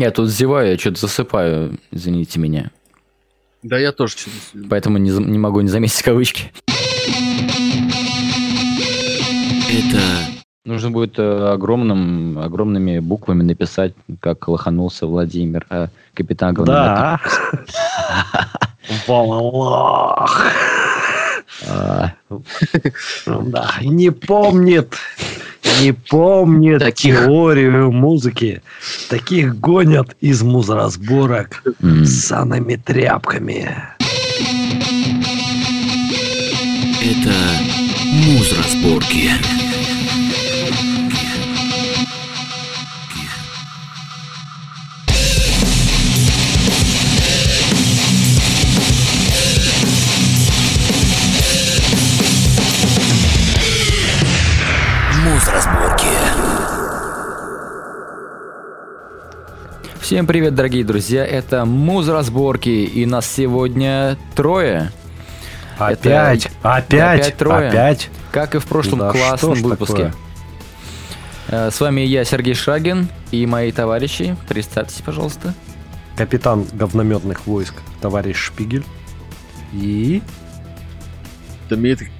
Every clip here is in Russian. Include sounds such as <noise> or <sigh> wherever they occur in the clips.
Я тут зеваю, я что-то засыпаю, извините меня. Да я тоже что-то... Поэтому не, не могу не заметить кавычки. Это Нужно будет э, огромным, огромными буквами написать, как лоханулся Владимир, а капитан. Да. Волох. А, Да, не помнит, не помнит Таких. теорию музыки. Таких гонят из музразборок м. с саными тряпками. это муз-разборки. Муз-разборки. Всем привет, дорогие друзья, это Муз-разборки, и нас сегодня трое. Опять, опять, опять трое. опять. Как и в прошлом Да классном выпуске. такое? Э, С вами я, Сергей Шагин, и мои товарищи. Представьтесь, пожалуйста. Капитан говнометных войск, товарищ Шпигель. И Дмитрий.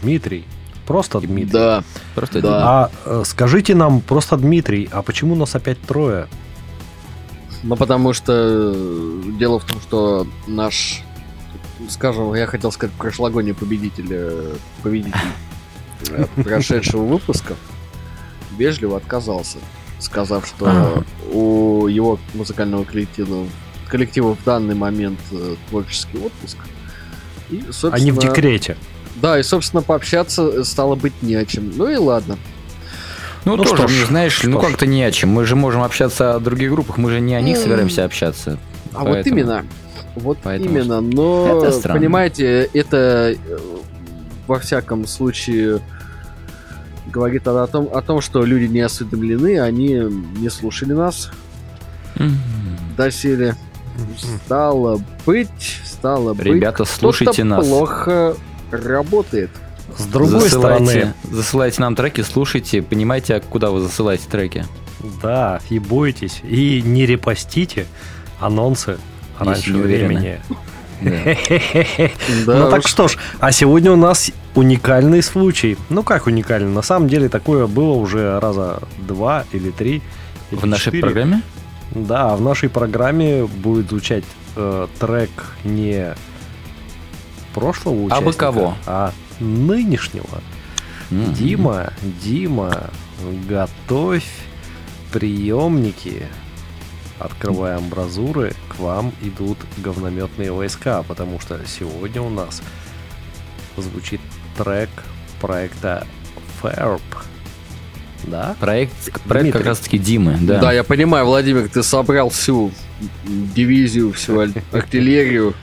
Дмитрий. Просто Дмитрий. Да. Просто Да. А э, скажите нам просто, Дмитрий, а почему нас опять трое? Ну, потому что э, дело в том, что наш, скажем, я хотел сказать, прошлогодний победитель, э, победитель э, <laughs> прошедшего выпуска вежливо отказался, сказав, что Ага. у его музыкального коллектива, коллектива в данный момент творческий отпуск. И, собственно, Они в декрете. Да, и, собственно, пообщаться стало быть не о чем. Ну и ладно. Ну, Ну тоже, что ж, знаешь, что ну как-то не о чем. Мы же можем общаться о других группах, мы же не о них собираемся общаться. А вот Поэтому- именно. Вот Поэтому именно. Но, Это странно. понимаете, это э, во всяком случае говорит о том, о том, что люди не осведомлены, они не слушали нас М. доселе. Стало быть, стало быть, Ребята, слушайте кто-то нас. плохо работает. С другой засылайте, стороны, засылайте нам треки, слушайте, понимаете, куда вы засылаете треки. да, и бойтесь, и не репостите анонсы раньше времени. <laughs> Ну так что ж, а сегодня у нас уникальный случай. Ну как уникальный? На самом деле такое было уже раза два или три. В нашей программе? Да, в нашей программе будет звучать э, трек не прошлого А участника, бы кого? а нынешнего. М. Дима, Дима, готовь приемники. Открываем амбразуры, к вам идут говнометные войска, потому что сегодня у нас звучит трек проекта Ferb. Да? Проект, проект как раз таки Димы, да. Да. я понимаю, Владимир, ты собрал всю дивизию, всю артиллерию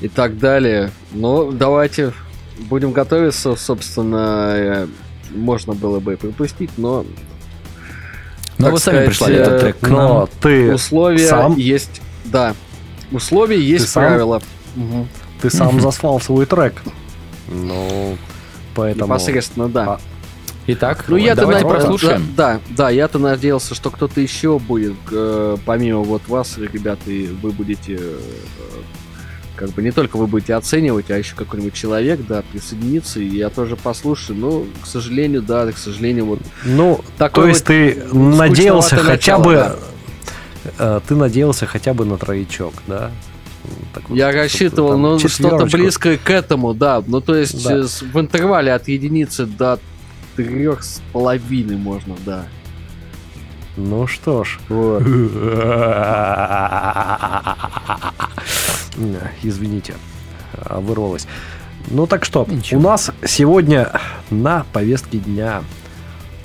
и так далее. Но давайте будем готовиться, собственно, э, можно было бы и пропустить, но Но так вы сами прислали э, этот трек к нам. Но ты, условия сам? есть, да, условия есть сам? правила. Мгм. ты сам Мгм. заслал свой трек. Ну, поэтому... Непосредственно, да. А, Итак, Ну я-то давайте на- прослушаем. Да, да, да, я-то надеялся, что кто-то еще будет, э, помимо вот вас, ребята, и вы будете, э, как бы не только вы будете оценивать, а еще какой-нибудь человек, да, присоединиться, и я тоже послушаю. Но, к сожалению, да, к сожалению, вот Ну, такой то есть вот ты надеялся хотя начало, бы... да. э, Ты надеялся хотя бы на троечок, да? Так вот, Я рассчитывал, там ну, что-то близкое к этому, да. Ну, то есть Да. э, в интервале от единицы до трех с половиной можно, да. Ну что ж. Вот. <laughs> Извините, а, вырвалось. Ну так что, Ничего. у нас сегодня на повестке дня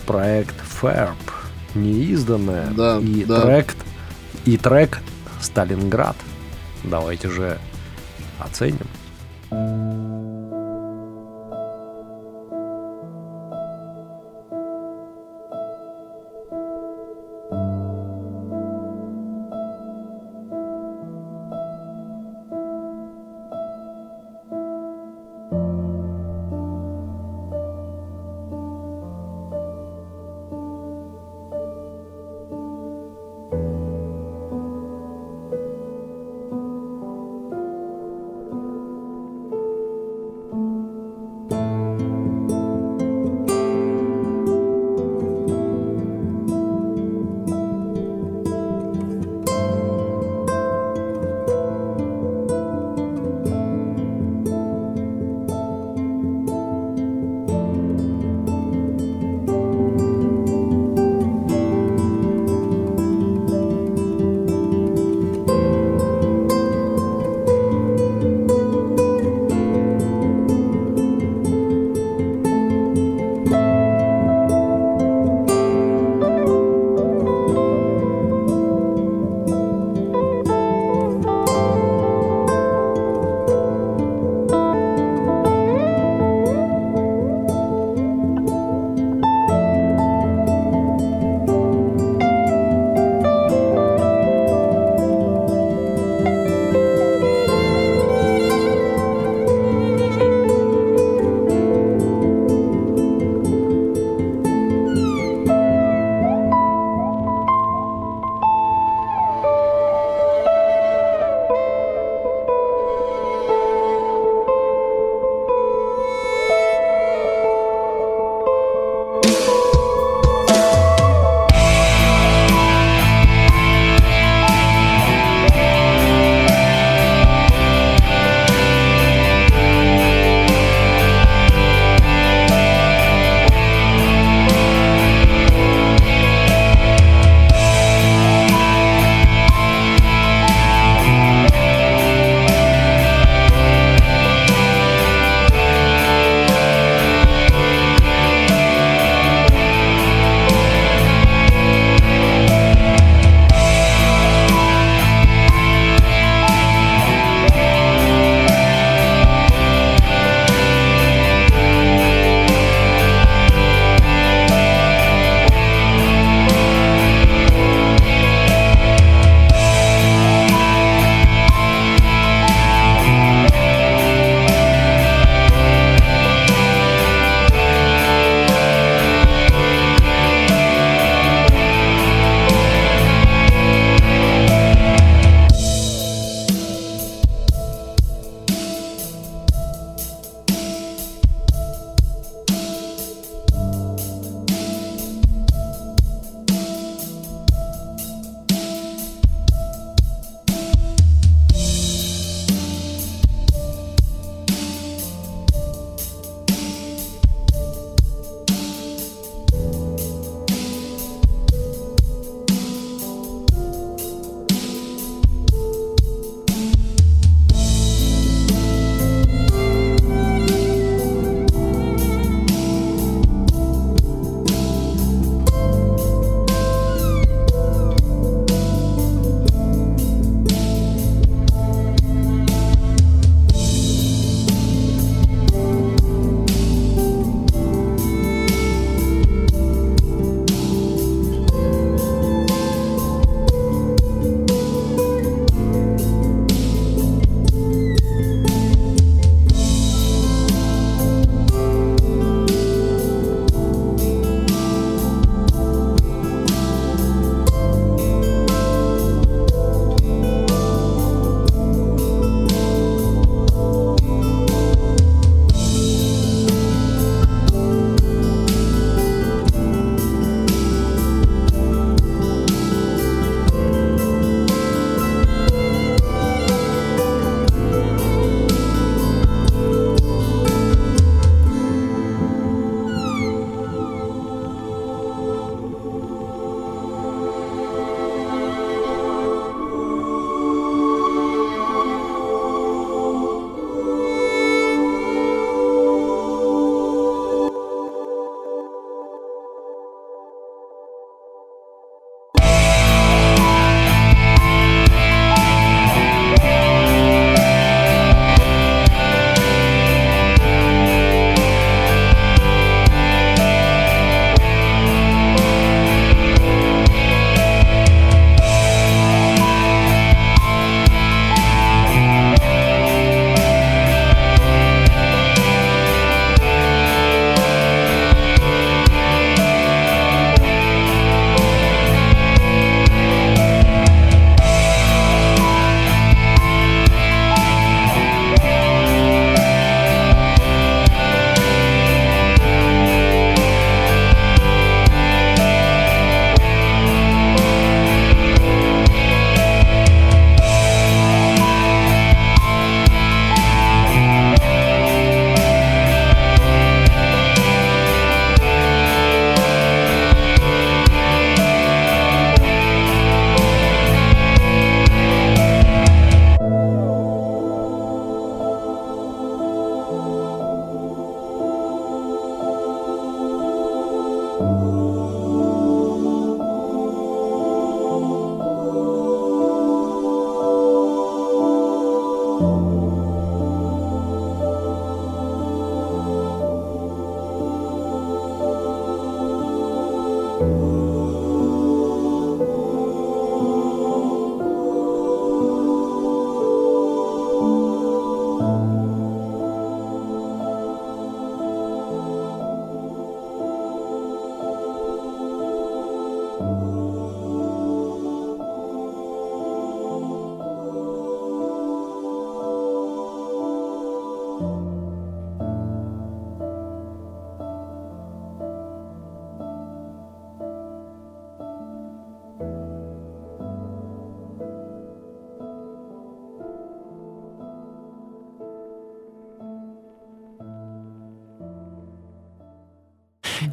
проект Ferb, неизданное, Да, и да. трек и трек Сталинград. Давайте же оценим.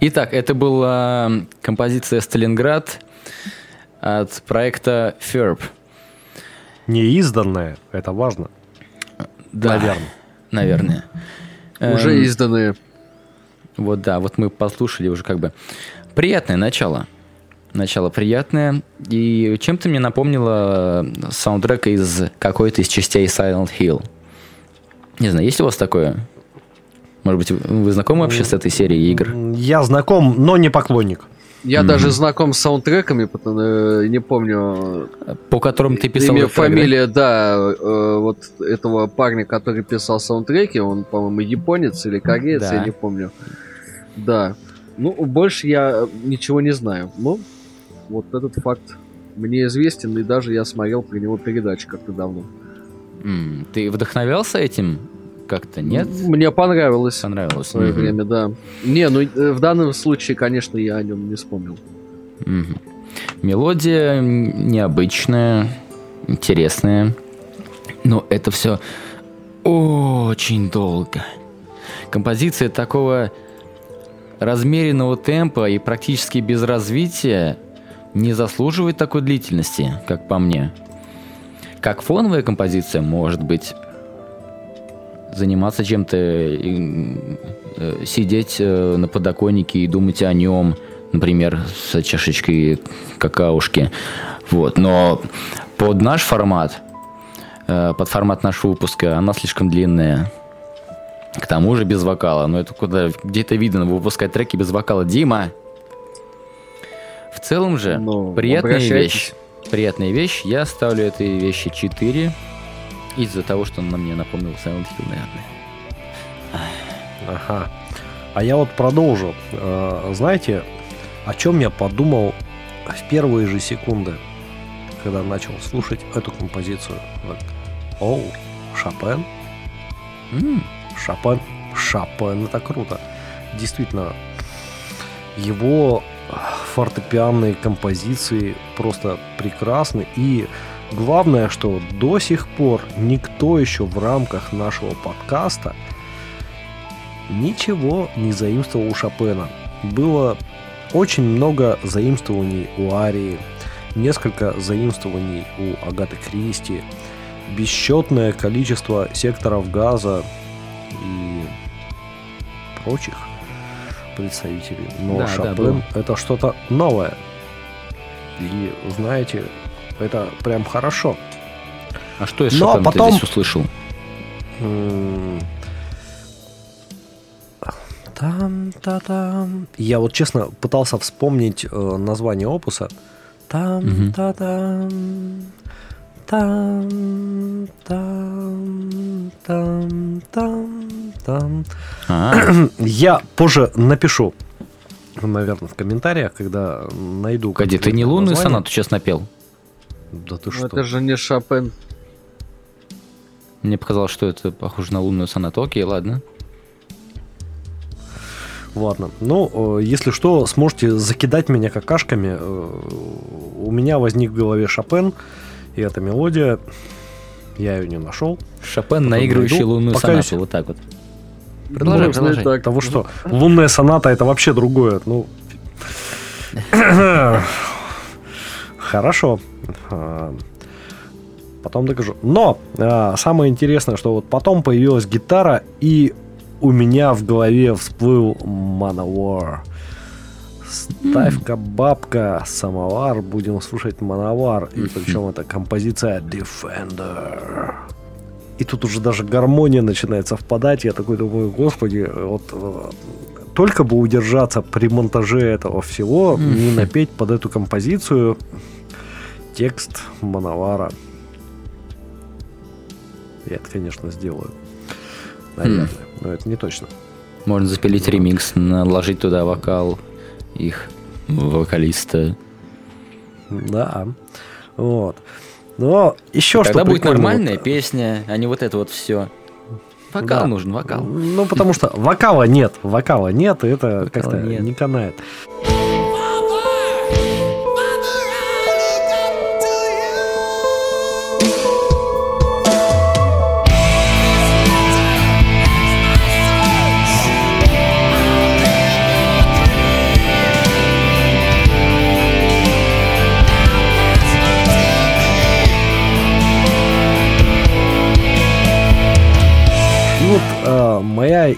Итак, это была композиция «Сталинград» от проекта FERB. Неизданное, это важно. Да, Наверное. Наверное. Уже Эм, изданные. Вот да, вот мы послушали уже как бы приятное начало. Начало приятное. И чем-то мне напомнило саундтрек из какой-то из частей Silent Hill. Не знаю, есть у вас такое? Может быть, вы знакомы вообще с этой серией игр? Я знаком, но не поклонник. Я Мгм. даже знаком с саундтреками, потому э, не помню По которым ты писал имя, фамилия, да, э, вот этого парня, который писал саундтреки, он, по-моему, японец или кореец, Да. я не помню. Да. Ну, больше я ничего не знаю. Ну, вот этот факт мне известен, и даже я смотрел про него передачу как-то давно. М, Ты вдохновлялся этим как-то, нет? Мне понравилось. Понравилось. В свое Мгм. время, да. Не, ну э, в данном случае, конечно, я о нем не вспомнил. Мгм. Мелодия необычная, интересная, но это все очень долго. Композиция такого размеренного темпа и практически без развития не заслуживает такой длительности, как по мне. Как фоновая композиция, может быть, заниматься чем-то, э, сидеть э, на подоконнике и думать о нем, например, с чашечкой какаушки. Вот. Но под наш формат, э, под формат нашего выпуска, она слишком длинная. К тому же без вокала. Но это куда где-то видно выпускать треки без вокала. Дима! В целом же, Ну, приятная обращайтесь. вещь. Приятная вещь. Я ставлю этой вещи 4 из-за того, что она мне напомнила Silent Hill, наверное. Ага. А я вот продолжу. Э, Знаете, о чем я подумал в первые же секунды, когда начал слушать эту композицию? Оу, Шопен? М, Шопен? Шопен, это круто. Действительно, его фортепианные композиции просто прекрасны. И главное, что до сих пор никто еще в рамках нашего подкаста ничего не заимствовал у Шопена. Было очень много заимствований у Арии, несколько заимствований у Агаты Кристи, бесчетное количество секторов газа и прочих представителей. Но Да, да, Шопен было. это что-то новое. И знаете, это прям хорошо. А что из Шопена потом- ты здесь услышал? М. Там-та-там. Я вот честно пытался вспомнить э, название опуса. Там-та-там. Там, там, там, там, там. А, <clears throat> Я позже напишу, наверное, в комментариях, когда найду. погоди, ты не лунную название. сонату сейчас напел? Да ты Ну, что? это же не Шопен. Мне показалось, что это похоже на лунную сонату. Окей, ладно. Ладно. Ну, э, если что, сможете закидать меня какашками. Э, У меня возник в голове Шопен, и эта мелодия. Я ее не нашел. Шопен, Потом наигрывающий найду. лунную Пока сонату. Вот так вот. Продолжай, и продолжай. так. Того что, лунная соната это вообще другое. Ну. <laughs> Хорошо. А, Потом докажу. Но а, самое интересное, что вот потом появилась гитара, и у меня в голове всплыл Manowar. Ставь-ка бабка, самовар, будем слушать Manowar. И причем это композиция Defender. И тут уже даже гармония начинает совпадать. Я такой думаю, господи, вот э, только бы удержаться при монтаже этого всего, не напеть под эту композицию текст Мановара. Я это, конечно, сделаю. Наверное, но это не точно. Можно запилить ремикс, наложить туда вокал их вокалиста. Да. Вот. Но еще что Тогда будет нормальная вот, песня, а не вот это вот все. Вокал Да. нужен, вокал. Ну, потому что вокала нет. Вокала нет, и это как-то не канает.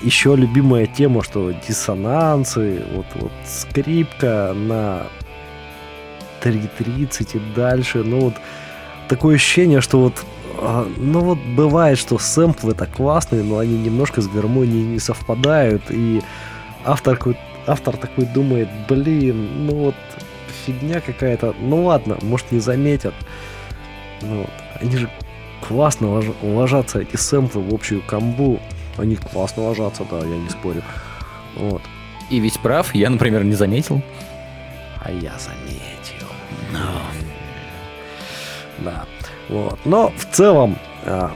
Еще любимая тема, что диссонансы, вот, вот скрипка на 3.30 и дальше, ну вот такое ощущение, что вот а, ну вот бывает, что сэмплы это классные, но они немножко с гармонией не совпадают, и автор, автор такой думает, блин, ну вот фигня какая-то, ну ладно, может не заметят. Ну, вот. они же классно ложатся, эти сэмплы в общую комбу, они классно ложатся, да, я не спорю. Вот. И ведь прав, я, например, не заметил. А я заметил. Да. Вот. Но в целом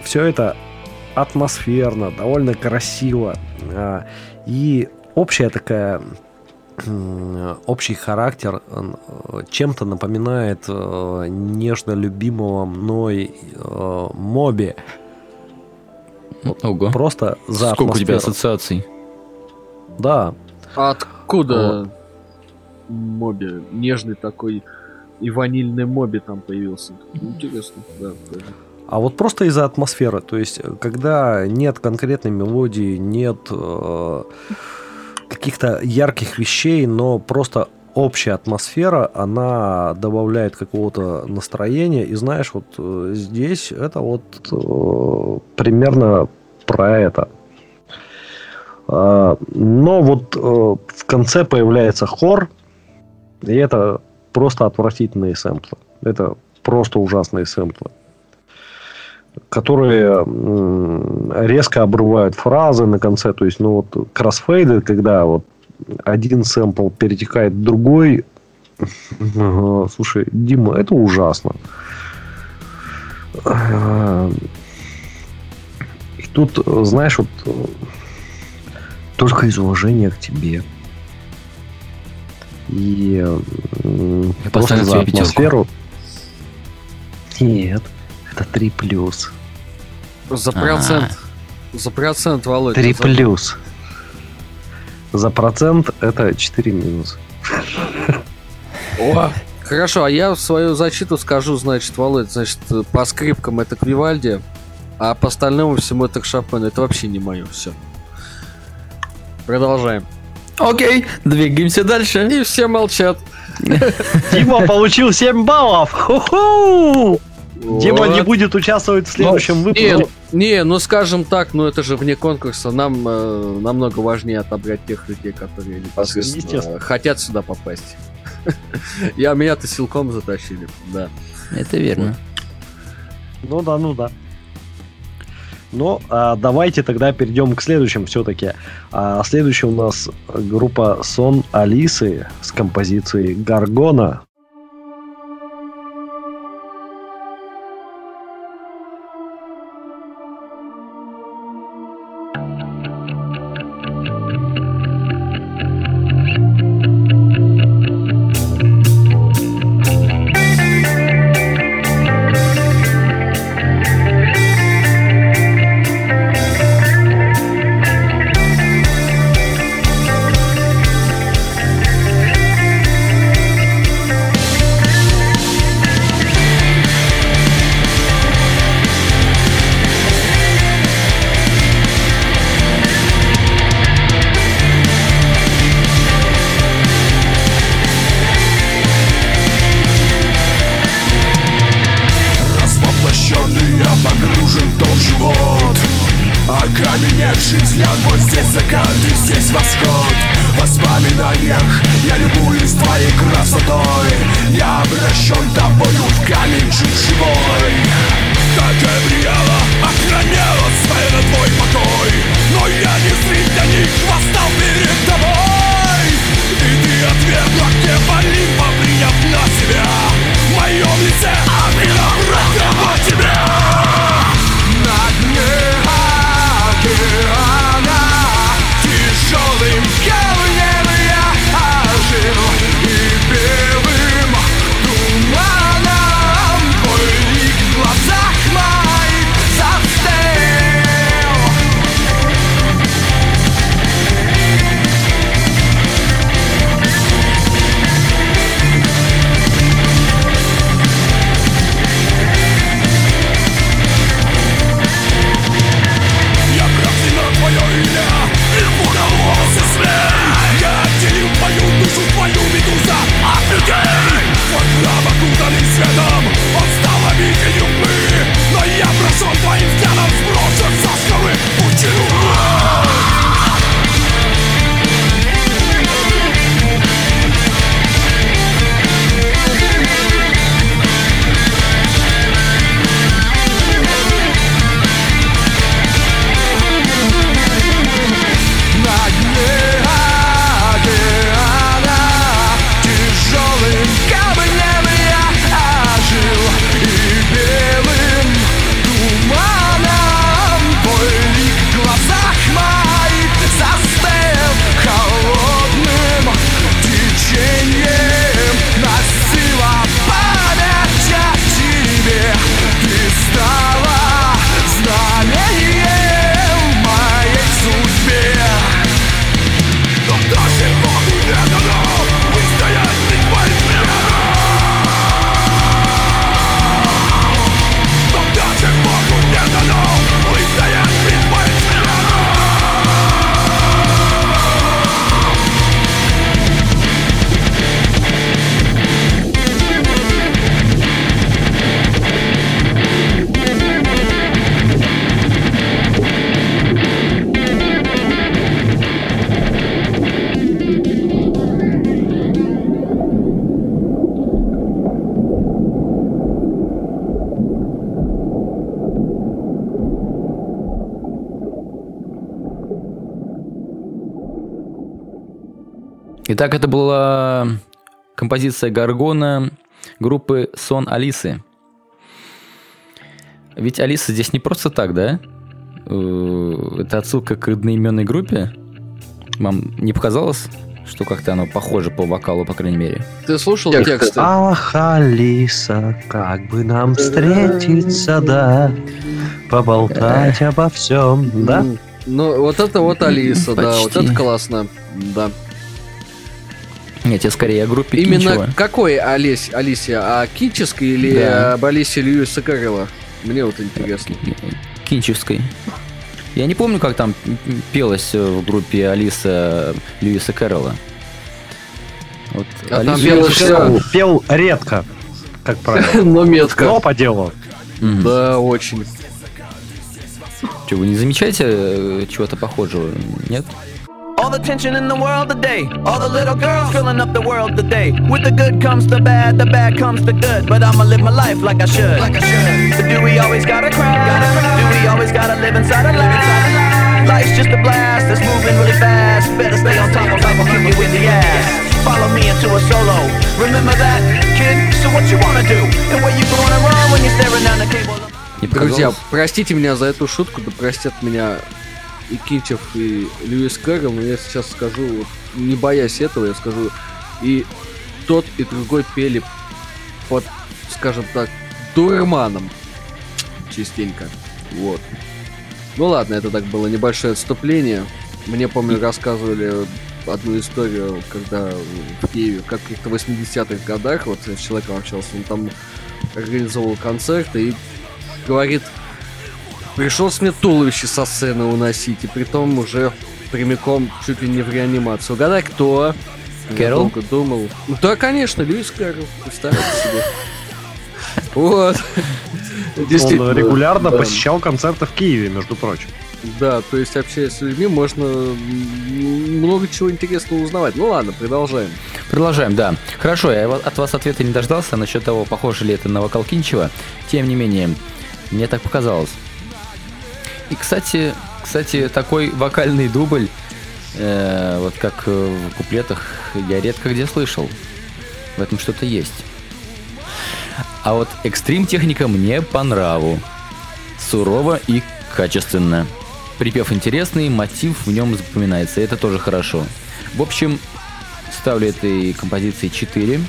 все это атмосферно, довольно красиво. а, и общая такая общий характер э, чем-то напоминает э, нежно любимого мной э, Моби. Ого. Просто за Сколько у тебя атмосферу. ассоциаций? Да, А откуда моби? Нежный такой и ванильный моби там появился. Интересно, да. тоже. А вот просто из-за атмосферы, то есть, когда нет конкретной мелодии, нет э, каких-то ярких вещей, но просто общая атмосфера, она добавляет какого-то настроения. И знаешь, вот э, здесь это вот э, примерно про это. А, но вот э, в конце появляется хор, и это просто отвратительные сэмплы. Это просто ужасные сэмплы которые резко обрывают фразы на конце. То есть, ну вот кроссфейды, когда вот один сэмпл перетекает в другой. <laughs> Слушай, Дима, это ужасно. Тут, э, знаешь, вот э, только из уважения к тебе. И Я просто поставлю за атмосферу. Нет, это 3 плюс. За А. процент. За процент, Володь. 3 за- плюс. За процент это 4 минус. О, Хорошо, а я в свою защиту скажу, значит, Володь, значит, по скрипкам это к Вивальди, а по остальному всему это к Шопену. Это вообще не мое, все. Продолжаем. Окей, двигаемся дальше. И все молчат. Дима получил 7 баллов! Ху-ху! Дима не будет участвовать в следующем Не, выпуске. ну- не, ну скажем так, ну это же вне конкурса. Нам э, намного важнее отобрать тех людей, которые непосредственно э, хотят сюда попасть. <laughs> Я меня-то силком затащили, да. Это верно. Ну да, ну да. Ну, а давайте тогда перейдем к следующим все-таки. А следующая у нас группа Сон Алисы с композицией Гаргона. Окаменевший взгляд, вот здесь закат и здесь восход. В воспоминаниях я любуюсь твоей красотой. Я обращен тобою в камень жить живой. Как Габриэла охраняла сфера твой покой. Но я не зритель для них восстал перед тобой. И ты отвергла гнев Олимпа, приняв на себя. В моем лице обвела Итак, это была композиция Гаргона группы Сон Алисы. Ведь Алиса здесь не просто так, да? Э, Это отсылка к одноименной группе? Вам не показалось, что как-то оно похоже по вокалу, по крайней мере? Ты слушал Тексты. тексты? Ах, Алиса, как бы нам встретиться, да, поболтать обо всем, да? Ну, вот это вот Алиса, да, вот это классно. Да. Нет, я скорее о группе Именно Кинчева. какой Олесь, Алисия? А Кической или Да. об Алисе Льюиса Кэрролла? Мне вот интересно. Кинчевской. Я не помню, как там пелось в группе Алиса Льюиса Кэрролла. Вот А там Алису- пелось Пел, пел редко, как правило, <laughs> Но метко. но по делу. Мгм. Да, очень. Чё, вы не замечаете э, чего-то похожего? Нет? All the tension in the world today. All the little girls filling up the world today. With the good comes the bad, the bad comes the good. But I'ma live my life like I should. Like I should. But do we always gotta cry? Do we always gotta live inside a lie? Life's just a blast, it's moving really fast. Better stay on top of life or kick you in the ass. Follow me into a solo. Remember that, kid? So what you wanna do? And where you gonna run when you're staring down the cable? Не Друзья, показалось? простите меня за эту шутку, да простят меня и Кинчев, и Льюис Кэрролл, но я сейчас скажу, не боясь этого, я скажу, и тот, и другой пели под, скажем так, дурманом частенько. Вот. Ну ладно, это так было небольшое отступление. Мне, помню, рассказывали одну историю, когда в Киеве, как в каких-то 80-х годах, вот с человеком общался, он там организовал концерты и говорит, пришлось мне туловище со сцены уносить, и притом уже прямиком чуть ли не в реанимацию. Угадай, кто? Я Кэрол? долго думал. Ну да, конечно, Льюис Кэрролл, представьте себе. Вот. Он регулярно посещал концерты в Киеве, между прочим. Да, то есть общаясь с людьми, можно много чего интересного узнавать. Ну ладно, продолжаем. Продолжаем, да. Хорошо, я от вас ответа не дождался насчет того, похоже ли это на вокал Кинчева. Тем не менее, мне так показалось. И, кстати, кстати, такой вокальный дубль, э, вот как э, в куплетах, я редко где слышал. В этом что-то есть. А вот экстрим техника мне по нраву. Сурово и качественно. Припев интересный, мотив в нем запоминается, это тоже хорошо. В общем, ставлю этой композиции 4,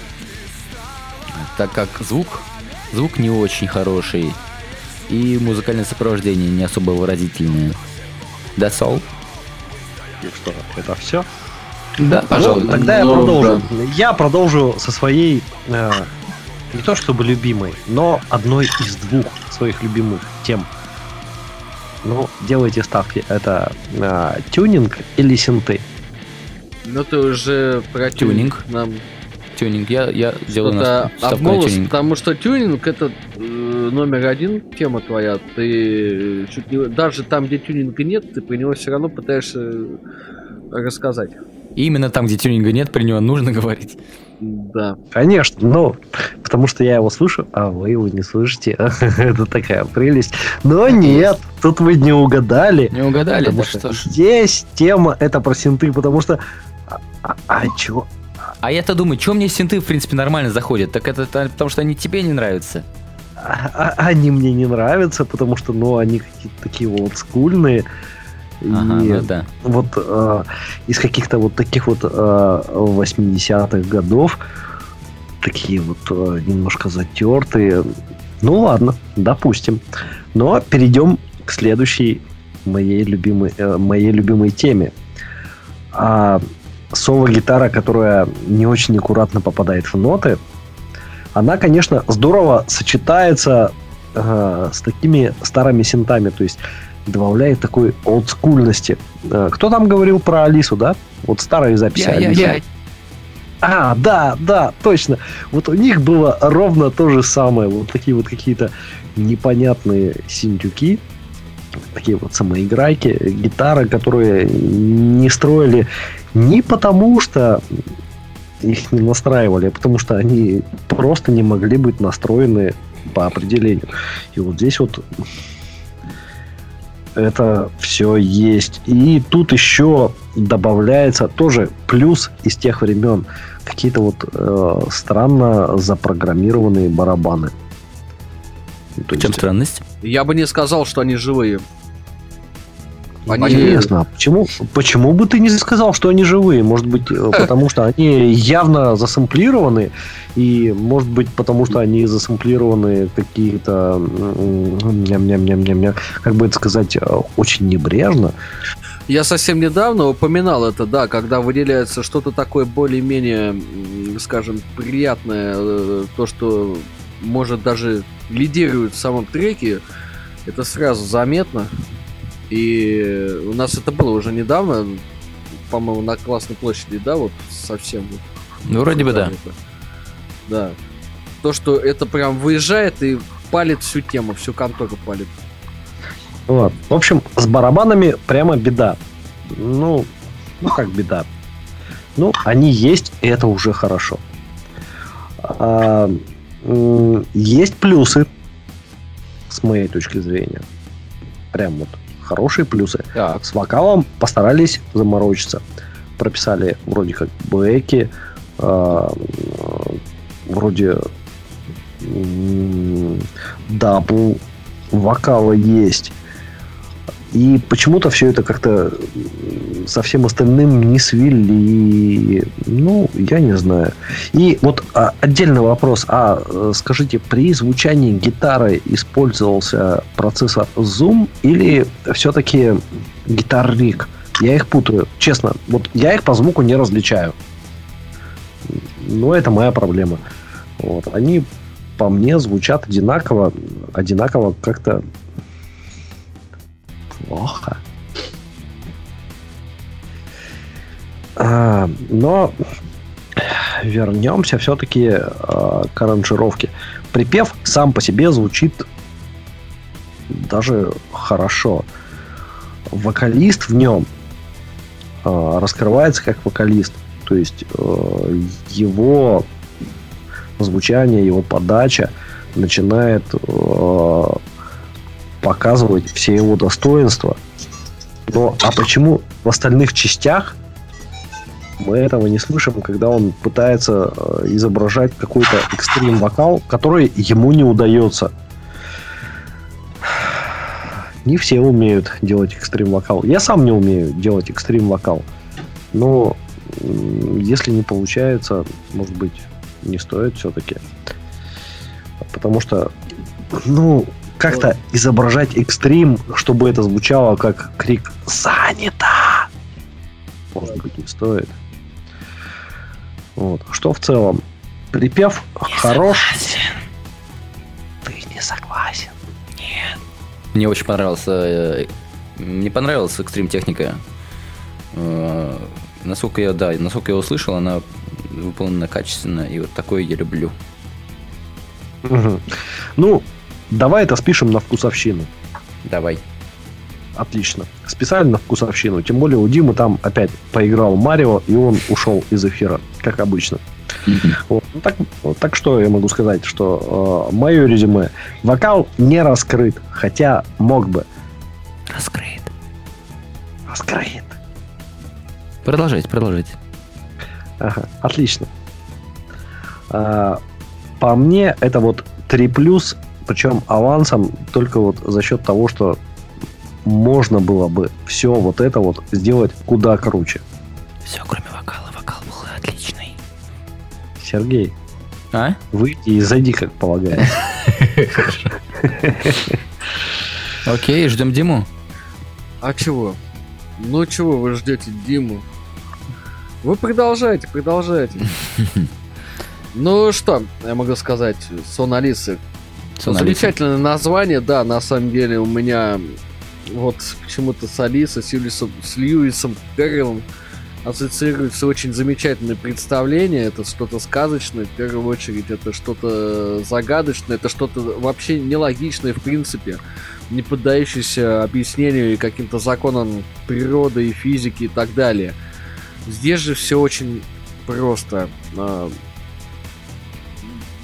так как звук, звук не очень хороший, и музыкальное сопровождение не особо выразительное. That's all? Ну что, это все? Да, пожалуй. Ну, тогда я Ну, продолжу. Я продолжу со своей э, не то чтобы любимой, но одной из двух своих любимых тем. Ну, делайте ставки. Это э, тюнинг или синты. Ну ты уже про Тюнинг. нам Тюнинг. Я, я делаю на ставку на тюнинг. потому что тюнинг это э, номер один тема твоя. Ты чуть не даже там, где тюнинга нет, ты про него все равно пытаешься рассказать. И именно там, где тюнинга нет, при него нужно <laughs> говорить. Да. Конечно, ну, потому что я его слышу, а вы его не слышите. <laughs> Это такая прелесть. Но нет, тут вы не угадали. Не угадали? Потому Да что ж. здесь тема это про синты, потому что... А, а, а чё? А я-то думаю, что мне синты, в принципе, нормально заходят? Так это потому, что они тебе не нравятся. А- а- они мне не нравятся, потому что, ну, они какие-то такие олдскульные. Ага, и ну да. вот э, из каких-то вот таких вот э, 80-х годов, такие вот э, немножко затертые. Ну ладно, допустим. Но перейдем к следующей моей любимой, э, моей любимой теме. А, соло-гитара, которая не очень аккуратно попадает в ноты, она, конечно, здорово сочетается э, с такими старыми синтами, то есть добавляет такой олдскульности. Э, кто там говорил про Алису, да? Вот старые записи Я, я, Алисы. я. А, да, да, точно. Вот у них было ровно то же самое. Вот такие вот какие-то непонятные синдюки, такие вот самоиграйки, гитары, которые не строили не потому, что их не настраивали, а потому что они просто не могли быть настроены по определению. И вот здесь вот это все есть. И тут еще добавляется тоже плюс из тех времен. Какие-то вот э, странно запрограммированные барабаны. Ну, то В чем есть- странность? Я бы не сказал, что они живые. Они- Интересно, а почему, почему бы ты не сказал, что они живые? Может быть, э, потому что они явно засэмплированы, и может быть, потому что они засэмплированы какие-то, как бы это сказать, э, очень небрежно. Я совсем недавно упоминал это, да, когда выделяется что-то такое более-менее, скажем, приятное, э, то, что может даже лидирует в самом треке, это сразу заметно. И у нас это было уже недавно, по-моему, на Классной площади, да, вот совсем. вот Ну, вроде бы да. это. Да. То, что это прям выезжает и палит всю тему, всю контору палит. Вот. В общем, с барабанами прямо беда. Ну, ну как беда. Ну, они есть, и это уже хорошо. А, есть плюсы, с моей точки зрения. Прям вот хорошие плюсы. Так. С вокалом постарались заморочиться. Прописали вроде как бэки, м, вроде double вокала есть. И почему-то все это как-то со всем остальным не свели. Ну, я не знаю. И вот а, отдельный вопрос. А э, скажите, при звучании гитары использовался процессор Zoom или все-таки гитар риг? Я их путаю. Честно, вот я их по звуку не различаю. Но это моя проблема. Вот. Они по мне звучат одинаково, одинаково как-то плохо. А, но вернемся все-таки к аранжировке. Припев сам по себе звучит даже хорошо. Вокалист в нем а, раскрывается как вокалист. То есть э, его звучание, его подача начинает э, показывать все его достоинства. Но а почему в остальных частях мы этого не слышим, когда он пытается э, изображать какой-то экстрим вокал, который ему не удается? Не все умеют делать экстрим вокал. Я сам не умею делать экстрим вокал. Но если не получается, может быть, не стоит все-таки. Потому что, ну, как-то изображать экстрим, чтобы это звучало как крик «Занято!» Может быть, не стоит. Вот. Что в целом? Припев хорош. Ты не согласен. Мне очень понравился... э, Мне понравилась экстрим техника. Э, Насколько я, да, насколько я услышал, она выполнена качественно, и вот такое я люблю. Мгм. Ну, давай это спишем на вкусовщину. Давай. Отлично. Специально на вкусовщину. Тем более у Димы там опять поиграл Марио, и он ушел из эфира, как обычно. Вот. Ну, так, вот так что я могу сказать, что э, мое резюме. Вокал не раскрыт, хотя мог бы. Раскрыт. Раскрыт. Продолжайте, продолжайте. Ага, отлично. А, по мне, это вот 3 плюс, причем авансом только вот за счет того, что можно было бы все вот это вот сделать куда круче. Все, кроме вокала. Вокал был отличный. Сергей, А? выйди и зайди, как полагается. <laughs> Окей, ждем Диму. А чего? Ну чего вы ждете Диму? Вы продолжайте, продолжайте. <laughs> Ну что, я могу сказать, Сон Алисы. Замечательное название, да, на самом деле у меня вот почему-то с Алисой, с, Юлисом, с Льюисом Кэрриллом ассоциируется очень замечательное представление. Это что-то сказочное, в первую очередь, это что-то загадочное, это что-то вообще нелогичное в принципе, не поддающееся объяснению и каким-то законам природы и физики и так далее. Здесь же все очень просто.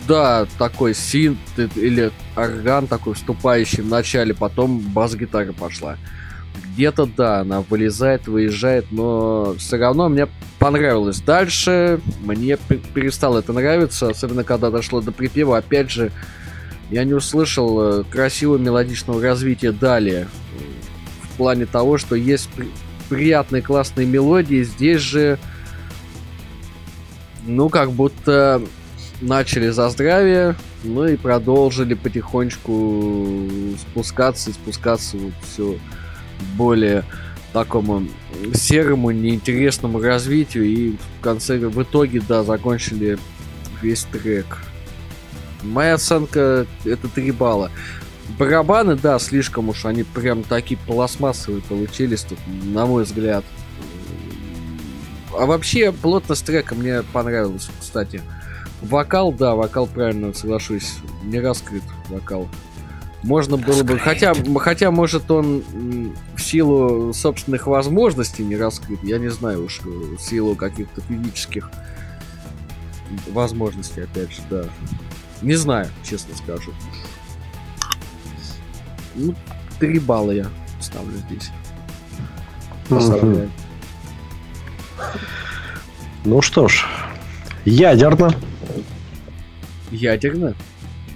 Да, такой синт или орган такой вступающий в начале, потом бас-гитара пошла. Где-то, да, она вылезает, выезжает, но все равно мне понравилось. Дальше мне пе- перестало это нравиться, особенно когда дошло до припева. Опять же, я не услышал э, красивого мелодичного развития далее. В плане того, что есть при- приятные классные мелодии, здесь же ну, как будто начали за здравие, ну и продолжили потихонечку спускаться и спускаться вот все более такому серому, неинтересному развитию. И в конце, в итоге, да, закончили весь трек. Моя оценка это 3 балла. Барабаны, да, слишком уж они прям такие пластмассовые получились, тут, на мой взгляд. А вообще, плотность трека мне понравилась, кстати. Вокал, да, вокал, правильно, соглашусь, не раскрыт вокал. Можно было бы, хотя, хотя, может, он в силу собственных возможностей не раскрыт, я не знаю уж, э, в силу каких-то физических возможностей, опять же, да. Не знаю, честно скажу. Ну, три балла я ставлю здесь. Поздравляю. Ну что ж, ядерно. Ядерно?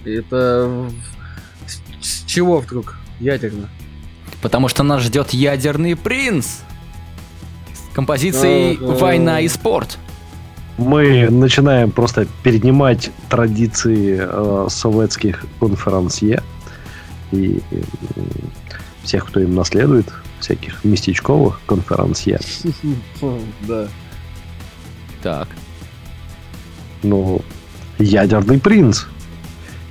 Это с, с чего вдруг ядерно? Потому что нас ждет ядерный принц с композицией. «Война и спорт». Мы начинаем просто перенимать традиции э, советских конферансье и м, всех, кто им наследует, всяких местечковых конферансье. <laughs> Да. Так. Ну, ядерный принц.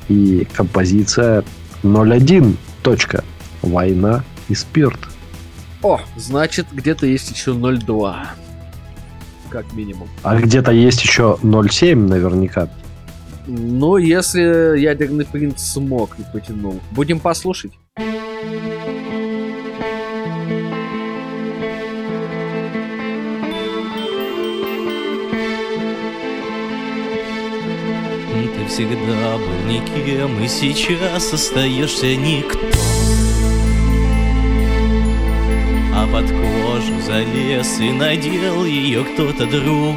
И композиция 01. Точка. Война и спирт. О, значит, где-то есть еще 0,2. Как минимум. А где-то есть еще 07 наверняка. Ну, если ядерный принц смог и потянул. Будем послушать. Всегда был никем, и сейчас остаешься никто. А под кожу залез и надел ее кто-то другой.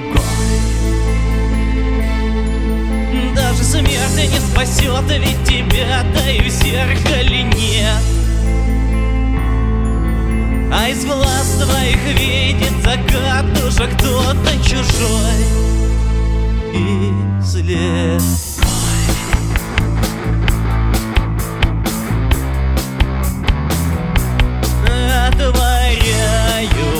Даже смерть не спасет, ведь тебя-то и в зеркале нет. А из глаз твоих видит закат уже кто-то чужой и след. you.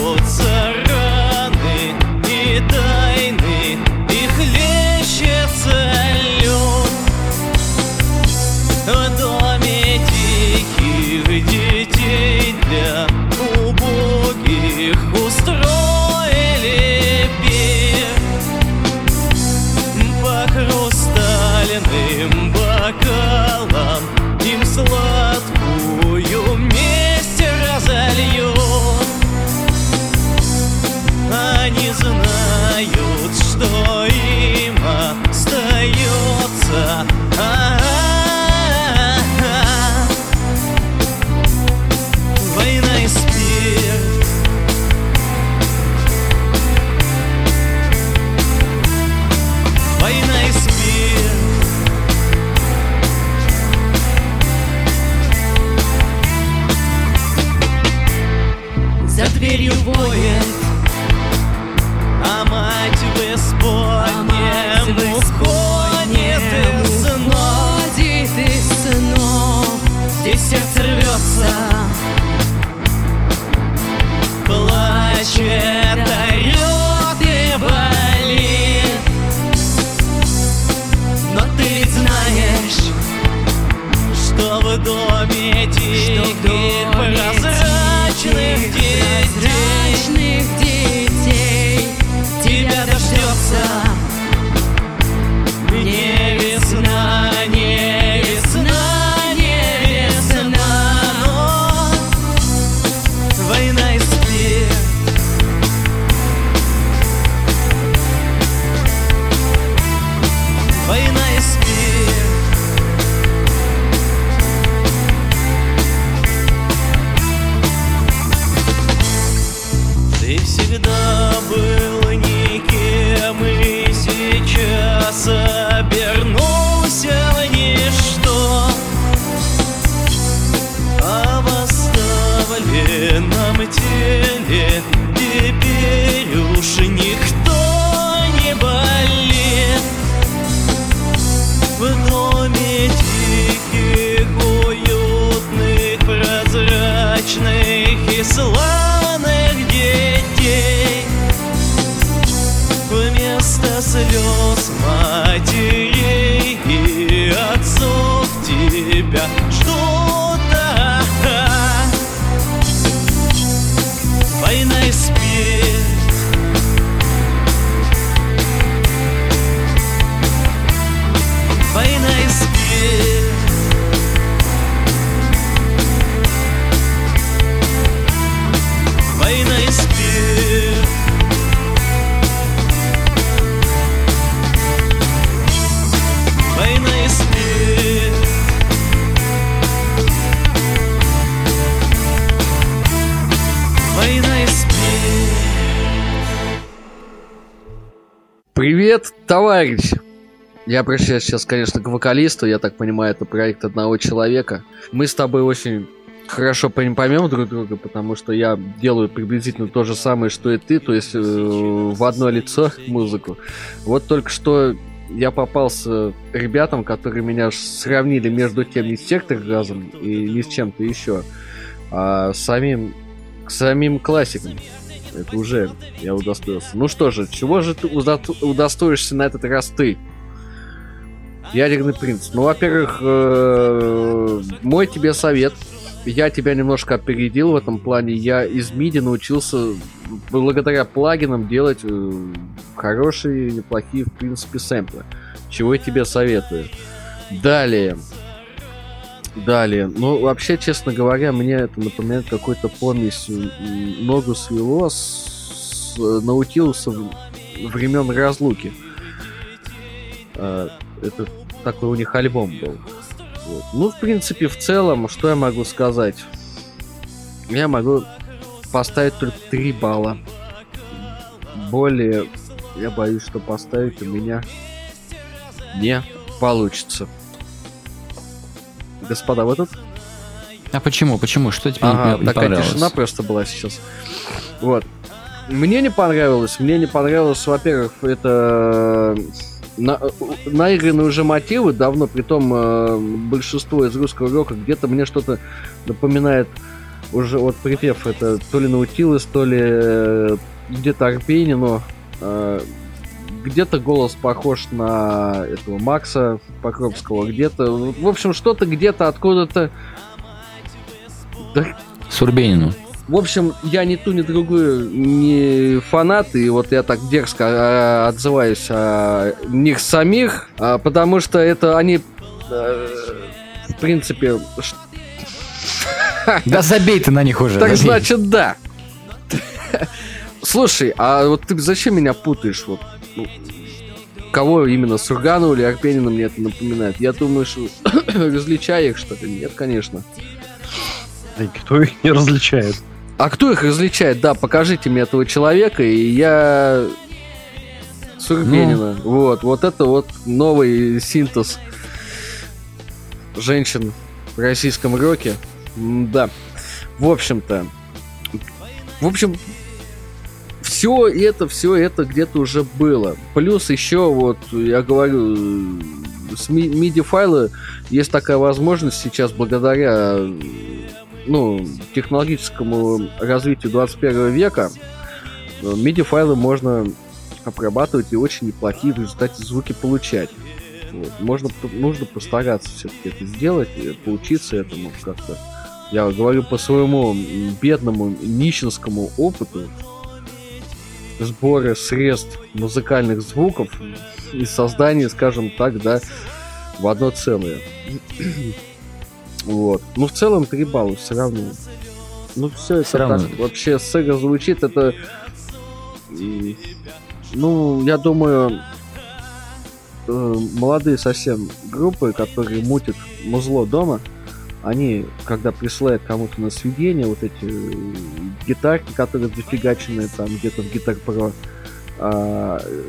Привет, товарищ! Я обращаюсь сейчас, конечно, к вокалисту. Я так понимаю, это проект одного человека. Мы с тобой очень хорошо пойм- поймем друг друга, потому что я делаю приблизительно то же самое, что и ты, то есть э, в одно лицо музыку. Вот только что я попался ребятам, которые меня сравнили между тем не с сектор-газом и не с чем-то еще, а самим, самим классикам. Это уже я удостоился. Ну что же, чего же ты удо- удостоишься на этот раз ты? Ядерный принц. Ну, во-первых, э, мой тебе совет. Я тебя немножко опередил в этом плане. Я из MIDI научился благодаря плагинам делать э, хорошие, неплохие, в принципе, сэмплы. Чего я тебе советую. Далее. Далее. Ну, вообще, честно говоря, мне это напоминает какой-то помесь ногу свело с, с Наутилуса времен разлуки. Э, Это такой у них альбом был. Вот. Ну, в принципе, в целом, что я могу сказать? Я могу поставить только 3 балла. Более, я боюсь, что поставить у меня не получится. Господа, вы тут? А почему? Почему? Что тебе не- Ага, не, такая понравилось? тишина просто была сейчас. Вот. Мне не понравилось. Мне не понравилось, во-первых, это на, наигранные уже мотивы давно, притом э, большинство из русского рока где-то мне что-то напоминает уже вот припев это то ли Наутилус, то ли э, где-то Арпени, но э, где-то голос похож на этого Макса Покровского, где-то, в общем, что-то где-то откуда-то да Сурбенину. в общем, я ни ту, ни другую не фанат, и вот я так дерзко а, отзываюсь о них самих, а, потому что это они, э, в принципе, Да забей ты на них уже. так забей. значит да. Слушай, а вот ты зачем меня путаешь? Вот, ну, кого именно, Сурганова или Арпенина мне это напоминает? Я думаю, что <coughs> различаю их, что ли? Нет, конечно. Да никто их не различает. А кто их различает? Да, покажите мне этого человека, и я... Сурбенина. Вот, вот это вот новый синтез женщин в российском роке. Да. В общем-то. В общем, все это, все это где-то уже было. Плюс еще, вот, я говорю, с MIDI-файлы есть такая возможность сейчас благодаря ну, технологическому развитию 21 века э, MIDI-файлы можно обрабатывать и очень неплохие в результате звуки получать. Вот. Можно, нужно постараться все-таки это сделать, и поучиться этому как-то. Я говорю по своему бедному нищенскому опыту сбора средств музыкальных звуков и создания, скажем так, да, в одно целое. Вот. Ну, в целом, 3 балла все равно. Ну, все это Всё равно. так вообще сэга звучит, это... м, Ну, я думаю, э, молодые совсем группы, которые мутят музло дома, они, когда присылают кому-то на сведение вот эти э, гитарки, которые зафигачены там где-то в Guitar Pro, а, э,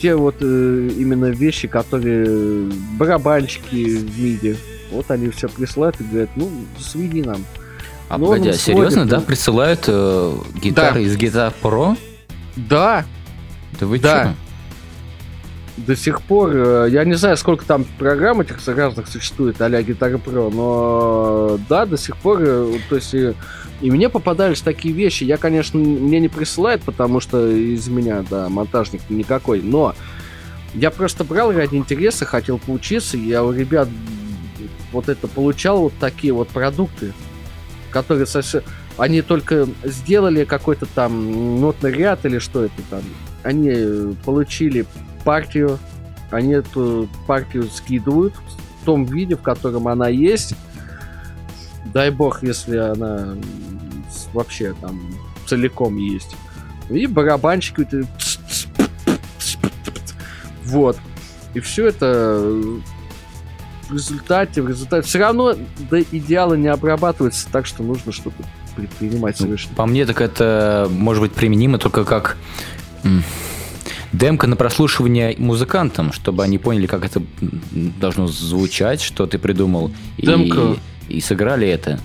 те вот э, именно вещи, которые барабанчики в миди, вот они все присылают и говорят, ну, сведи нам. А Ну, погоди, а серьезно, сводит, да, присылают э, гитары Да. из Guitar Pro? Да, Да вы Да. чё? До сих пор, э, я не знаю, сколько там программ этих разных существует, а-ля Guitar Pro, но да, до сих пор, э, то есть и, и мне попадались такие вещи, я, конечно, мне не присылают, потому что из меня, да, монтажник никакой, но я просто брал ради интереса, хотел поучиться, я у ребят вот это получал вот такие вот продукты, которые совсем... Они только сделали какой-то там нотный ряд или что это там. Они э, получили партию, они эту партию скидывают в том виде, в котором она есть. Дай бог, если она вообще там целиком есть. И барабанчики вот эти вот. И все это в результате, в результате все равно до идеала не обрабатывается, так что нужно что-то предпринимать Ну, совершенно. По мне, так это может быть применимо только как... демка на прослушивание музыкантам, чтобы они поняли, как это должно звучать, что ты придумал, и, Демка. и сыграли это.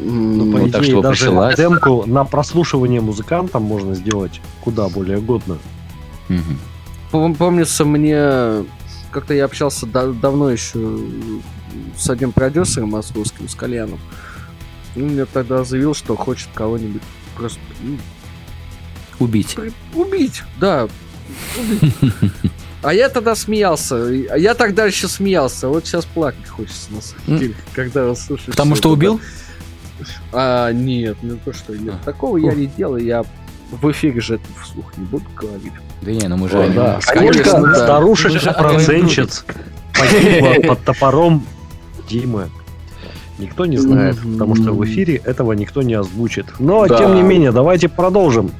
М, По Вот так, идее, чтобы даже присылать. демку на прослушивание музыкантам можно сделать куда более годно. Пом- Помнится мне, как-то я общался да- давно еще с одним продюсером московским, с Кальяном. Он мне тогда заявил, что хочет кого-нибудь просто ну, Убить. при- убить. Да. А я тогда смеялся. я тогда еще смеялся. Вот сейчас плакать хочется, на самом деле, когда слушаешь. Потому что это. убил? А, нет, не то, что нет. А. Такого я не делаю, я в эфире же это вслух не буду говорить. Да не, ну мы же... О, да. Конечно, Сколько да. Мы же старушек-процентщиц погибло <laughs> под топором Димы? Никто не знает, потому что в эфире этого никто не озвучит. Но, Да. тем не менее, давайте продолжим.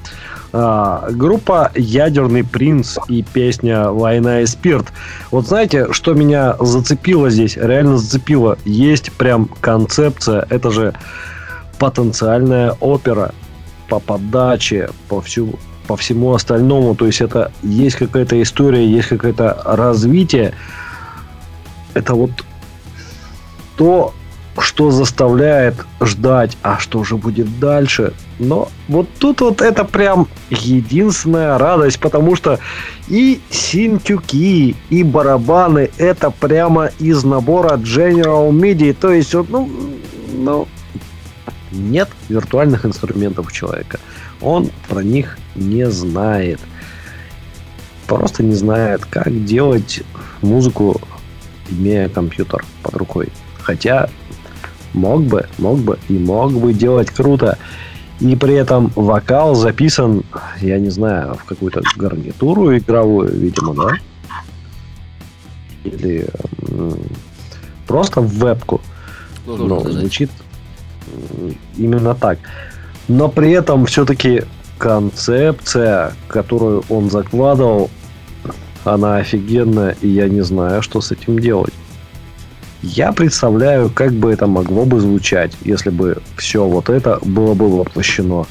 А, группа «Ядерный принц» и песня «Война и спирт». Вот знаете, что меня зацепило здесь? Реально зацепило. Есть прям концепция. Это же потенциальная опера по подаче, по, всю, по всему остальному. То есть это есть какая-то история, есть какое-то развитие. Это вот то, что заставляет ждать, а что же будет дальше. Но вот тут вот это прям единственная радость, потому что и синтюки, и барабаны это прямо из набора General MIDI. То есть, вот, ну, ну, нет виртуальных инструментов у человека. Он про них не знает. Просто не знает, как делать музыку, имея компьютер под рукой. Хотя мог бы, мог бы и мог бы делать круто. И при этом вокал записан, я не знаю, в какую-то гарнитуру игровую, видимо, да? Или просто в вебку. Ну, звучит именно так. Но при этом все-таки концепция, которую он закладывал, она офигенная, и я не знаю, что с этим делать. Я представляю, как бы это могло бы звучать, если бы все вот это было бы воплощено.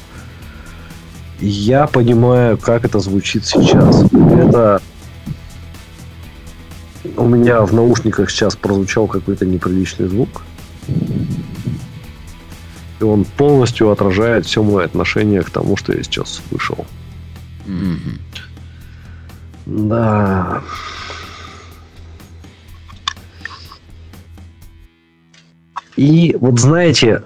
Я понимаю, как это звучит сейчас. Это у меня в наушниках сейчас прозвучал какой-то неприличный звук. И он полностью отражает все мое отношение к тому, что я сейчас слышал. Мгм. Да. И вот знаете,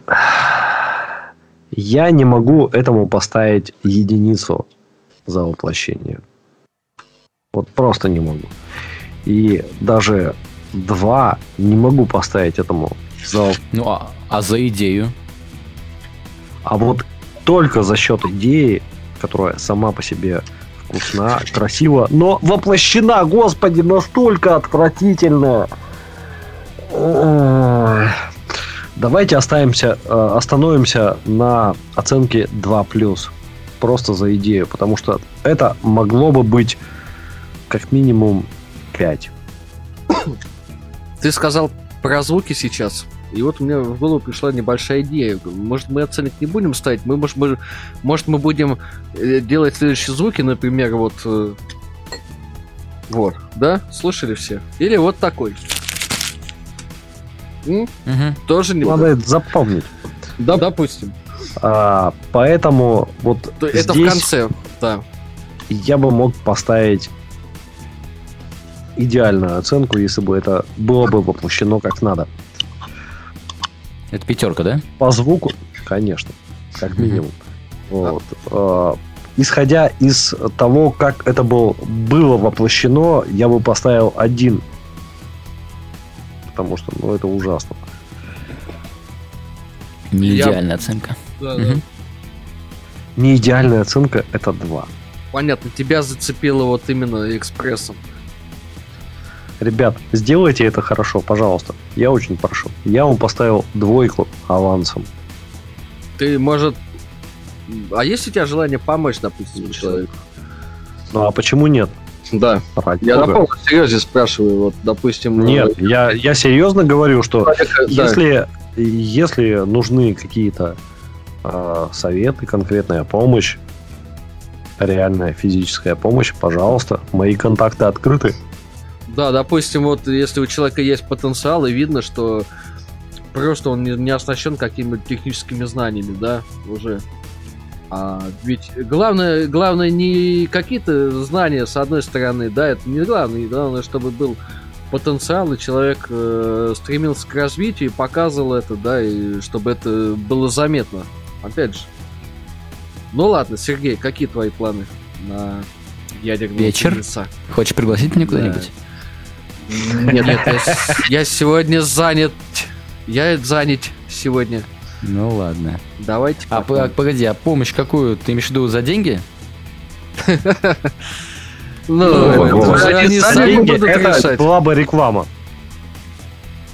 я не могу этому поставить единицу за воплощение. Вот просто не могу. И даже два не могу поставить этому за Ну, а, а за идею? А вот только за счет идеи, которая сама по себе вкусна, красива, но воплощена, господи, настолько отвратительная. Давайте оставимся, э, остановимся на оценке 2+. Просто за идею, потому что это могло бы быть как минимум 5. Ты сказал про звуки сейчас. И вот меня в голову пришла небольшая идея. Может, мы оценок не будем ставить? Мы, может, мы, может, мы будем э, делать следующие звуки, например, вот... э, Вот, да? Слышали все? Или вот такой. Мгм. Тоже не... Надо это запомнить. Да, допустим. А, поэтому вот То Это в здесь- конце, да. я бы мог поставить идеальную оценку, если бы это было бы воплощено как надо. Это пятерка, да? По звуку, конечно, как минимум. Вот. А, Исходя из того, как это был, было воплощено, я бы поставил один. Потому что, ну, это ужасно. Не Я- идеальная оценка. Да, Мгм. Не идеальная оценка это два. Понятно, тебя зацепило вот именно экспрессом. Ребят, сделайте это хорошо, пожалуйста. Я очень прошу. Я вам поставил двойку авансом. Ты, может... А есть у тебя желание помочь, допустим, человеку? Ну а почему нет? Да. Ради Я на полном серьезе спрашиваю, вот, допустим... Нет, я, я серьезно говорю, что э, да, если, если нужны какие-то э, советы, конкретная помощь, реальная физическая помощь, пожалуйста, мои контакты открыты. Да, допустим, вот если у человека есть потенциал, и видно, что просто он не, не оснащен какими-то техническими знаниями, да, уже. А ведь главное, главное не какие-то знания с одной стороны, да, это не главное, главное, чтобы был потенциал, и человек э, стремился к развитию и показывал это, да, и чтобы это было заметно. Опять же. Ну ладно, Сергей, какие твои планы на ядерного Вечер. тенниса? Хочешь пригласить меня Да. куда-нибудь? Нет, нет, я, с- я сегодня занят. Я занят сегодня. Ну ладно. Давайте. А потом. п- погоди, а помощь какую? Ты имеешь в виду за деньги? Ну, За они сами деньги будут решать. была бы реклама.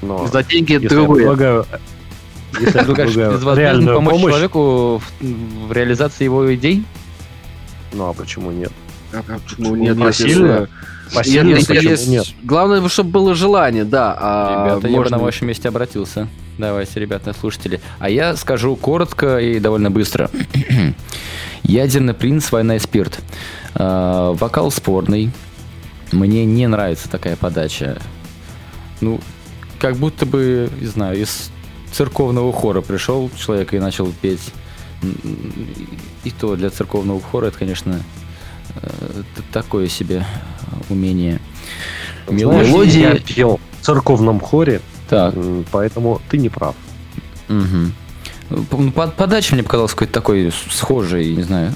Но За деньги другое. предлагаю, если Предлагаешь безвозмездно реальную помочь помощь, человеку в, в реализации его идей? ну а почему нет? А Почему нет? Насильно? Насильно, если почему есть- нет? Главное, чтобы было желание, да. А Ребята, я бы можно- на вашем месте обратился. Давайте, ребята, слушатели. А я скажу коротко и довольно быстро. <clears throat> Ядерный принц, война и спирт. А, Вокал спорный. Мне не нравится такая подача. Ну, как будто бы, не знаю, из церковного хора пришел человек и начал петь. И то для церковного хора это, конечно, э, такое себе умение. Мелодии- я пел в церковном хоре, Так, поэтому ты не прав. Под- подача мне показалась какой-то такой схожей, не знаю.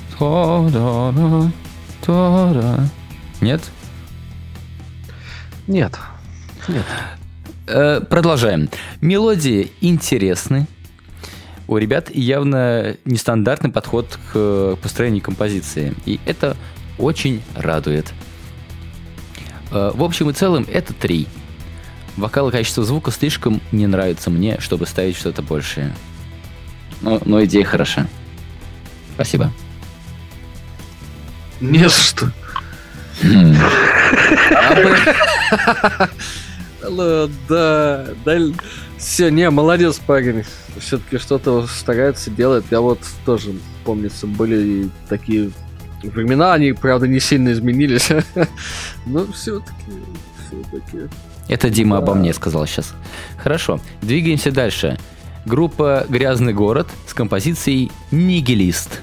Та-да. Нет? Нет. Э, Продолжаем. Мелодии интересны. У ребят явно нестандартный подход к построению композиции. И это очень радует. Э, В общем и целом, это три. Вокал и качество звука слишком не нравится мне, чтобы ставить что-то большее. Но, но идея хороша. Спасибо. Не за что. Да, да. Все, не, молодец, парень. Все-таки что-то старается делать. Я вот тоже, помнится, были такие времена, они, правда, не сильно изменились. <laughs> Но все-таки, все-таки. Это Дима обо мне сказал сейчас. Хорошо, двигаемся дальше. Группа «Грязный город» с композицией «Нигилист».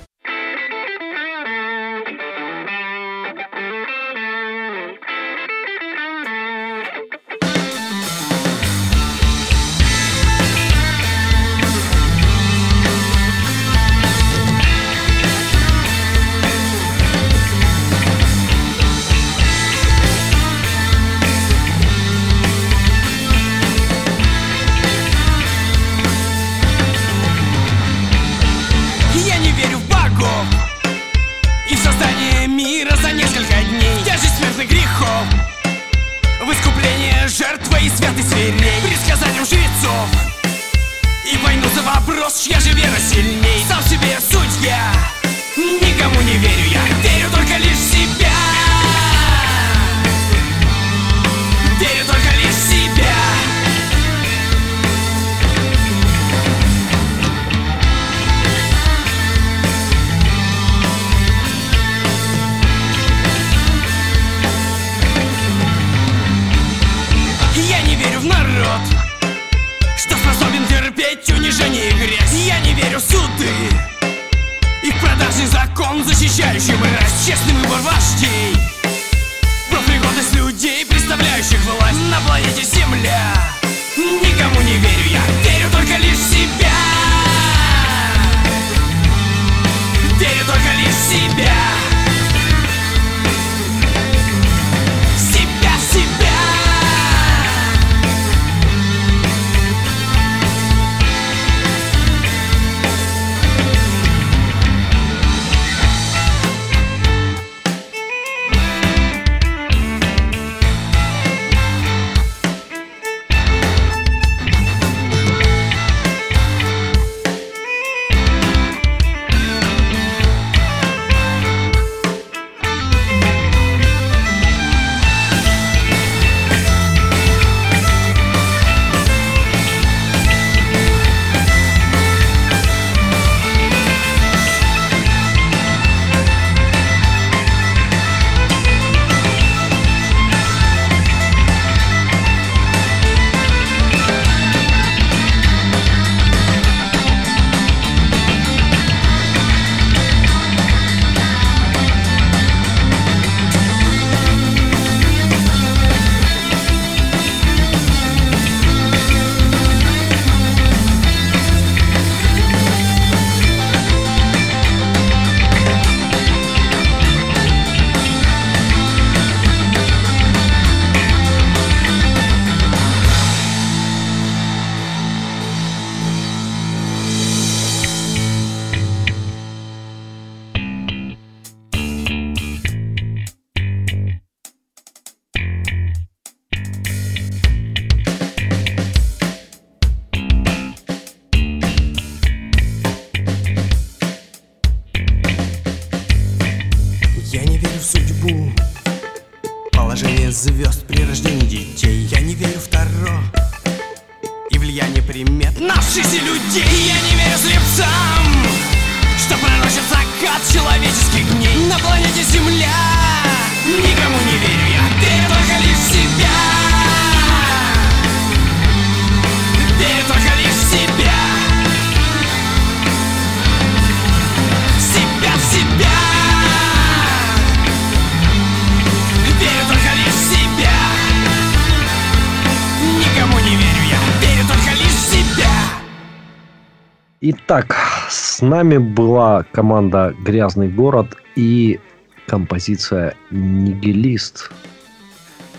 Итак, с нами была команда «Грязный город» и композиция «Нигилист».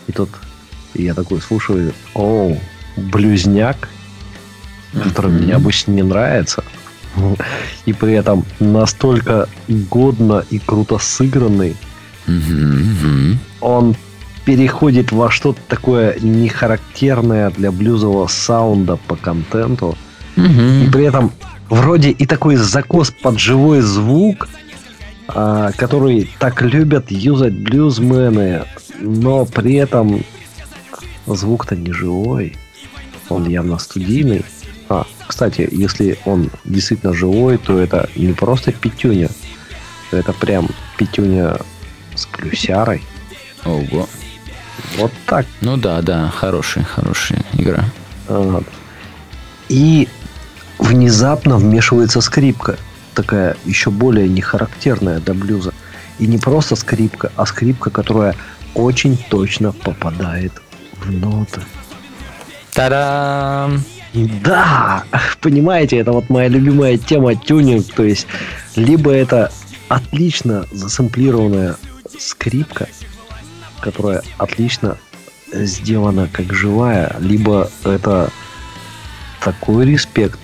И тут я такой слушаю, о, блюзняк, который мне обычно не нравится. И при этом настолько годно и круто сыгранный, он переходит во что-то такое нехарактерное для блюзового саунда по контенту. И при этом вроде и такой закос под живой звук, а, который так любят юзать блюзмены, но при этом звук-то не живой. Он явно студийный. А, кстати, если он действительно живой, то это не просто пятюня. Это прям пятюня с плюсярой. Ого. Вот так. Ну да, да, хорошая, хорошая игра. Вот. И внезапно вмешивается скрипка. Такая еще более нехарактерная для блюза. И не просто скрипка, а скрипка, которая очень точно попадает в ноты. Та-дам! Да, понимаете, это вот моя любимая тема тюнинг. То есть, либо это отлично засэмплированная скрипка, которая отлично сделана как живая, либо это такой респект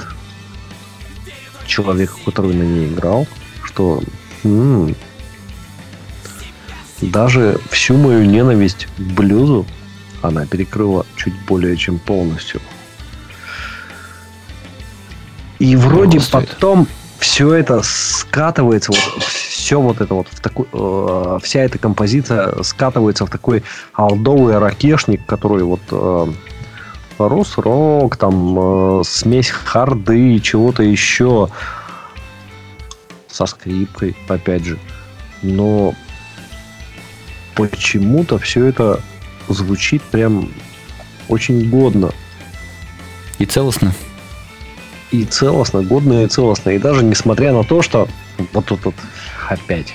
человеку, который на ней играл, что м, даже всю мою ненависть к блюзу она перекрыла чуть более чем полностью. И вроде стоит. потом все это скатывается, вот все вот это вот в такой, э, вся эта композиция скатывается в такой алдовый ракешник, который вот э, рус-рок, там э, смесь харды и чего-то еще со скрипкой, опять же. Но почему-то все это звучит прям очень годно. И целостно. и целостно, годно и целостно. И даже несмотря на то, что вот тут вот опять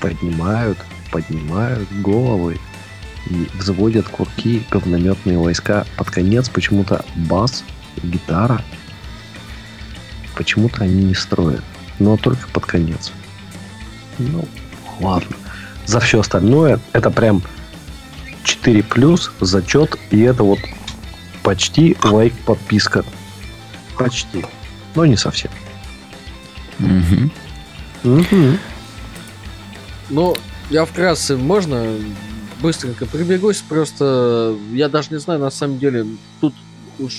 поднимают, поднимают головы и взводят курки говнометные войска. Под конец почему-то бас, гитара, почему-то они не строят. Но только под конец. Ну, ладно. За все остальное это прям 4 плюс, зачет, и это вот почти лайк подписка. Почти. Но не совсем. Мгм. Мгм. Ну, я вкратце, можно быстренько прибегусь, просто я даже не знаю, на самом деле, тут уж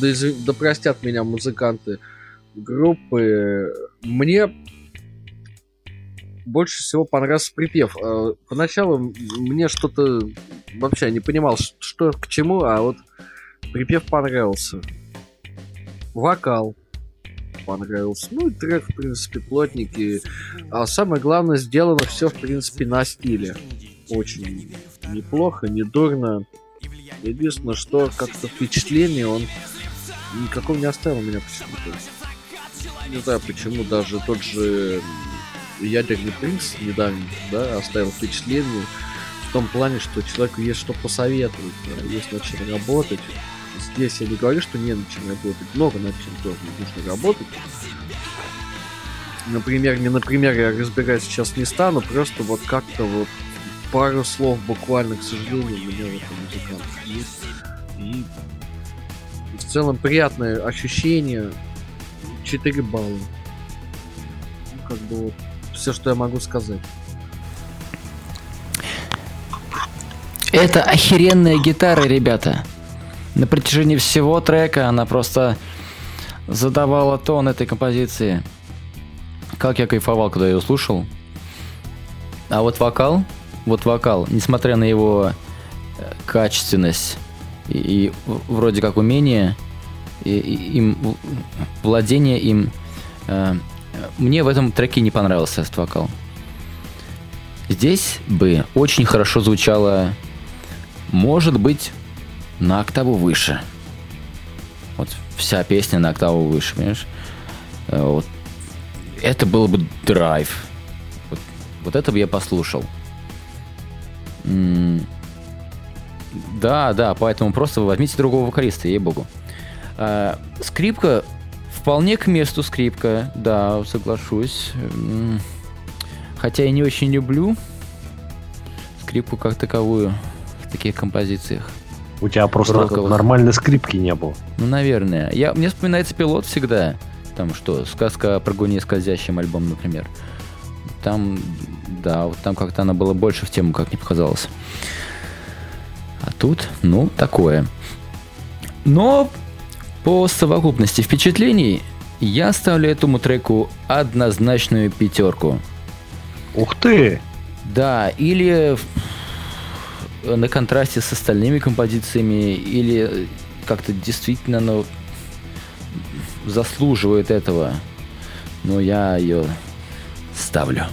да, изв- да простят меня музыканты группы, мне больше всего понравился припев. Э, Поначалу мне что-то вообще не понимал, что к чему, а вот припев понравился. Вокал понравился. Ну и трек, в принципе, плотненький. А самое главное, сделано все, в принципе, на стиле. Очень неплохо, не дурно. Единственное, что как-то впечатление он никакого не оставил у меня почему-то. Не знаю почему, даже тот же Ядерный принц недавний, да, оставил впечатление в том плане, что человеку есть что посоветовать, да, есть над чем работать. Здесь я не говорю, что не над чем работать, много над чем тоже нужно работать. Например, не например, я разбирать сейчас не стану, просто вот как-то вот пару слов буквально, к сожалению, у меня в этом музыканте есть. И в целом приятное ощущение. 4 балла. Ну, как бы вот все, что я могу сказать. Это охеренная гитара, ребята. На протяжении всего трека она просто задавала тон этой композиции. Как я кайфовал, когда ее слушал. а вот вокал, вот вокал, несмотря на его э, качественность и, и вроде как умение, и, и- им владение им, э, мне в этом треке не понравился этот вокал. Здесь бы очень хорошо звучало, может быть, на октаву выше. Вот вся песня на октаву выше, понимаешь? Э, Вот. Это был бы драйв. Вот, вот это бы я послушал. Да, да, поэтому просто возьмите другого вокалиста, ей-богу. А, скрипка вполне к месту скрипка, да, соглашусь. Хотя я не очень люблю скрипку как таковую в таких композициях. У тебя просто Роковых. нормальной скрипки не было. Ну, наверное. Я, мне вспоминается пилот всегда. Там что, сказка о прыгуне скользящем альбом, например. Там, да, вот там как-то она была больше в тему, как мне показалось. А тут, ну, такое. Но по совокупности впечатлений я ставлю этому треку однозначную пятерку. Ух ты! Да, или на контрасте с остальными композициями, или как-то действительно ну, заслуживает этого. Но я ее ставлю.